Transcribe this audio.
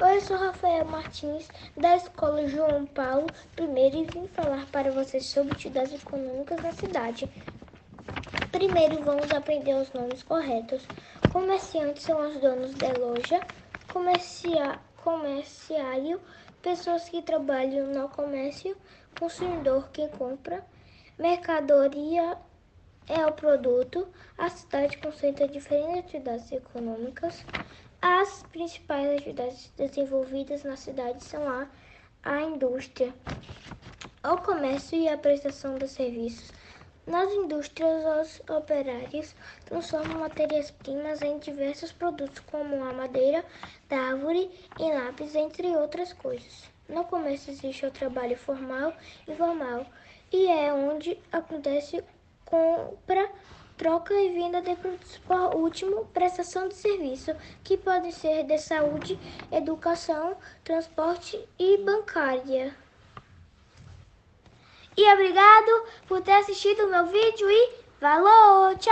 Oi, eu sou Rafael Martins, da Escola João Paulo I e vim falar para vocês sobre atividades econômicas na cidade. Primeiro, vamos aprender os nomes corretos. Comerciantes são os donos da loja, comercia, comerciário, pessoas que trabalham no comércio, consumidor quem compra, mercadoria é o produto. A cidade concentra diferentes atividades econômicas. As principais atividades desenvolvidas na cidade são a, a indústria, o comércio e a prestação de serviços. Nas indústrias, os operários transformam matérias-primas em diversos produtos, como a madeira da árvore e lápis, entre outras coisas. No comércio existe o trabalho formal e informal, e é onde acontece compra troca e venda de produtos por último, prestação de serviço, que podem ser de saúde, educação, transporte e bancária. E obrigado por ter assistido o meu vídeo e falou! Tchau!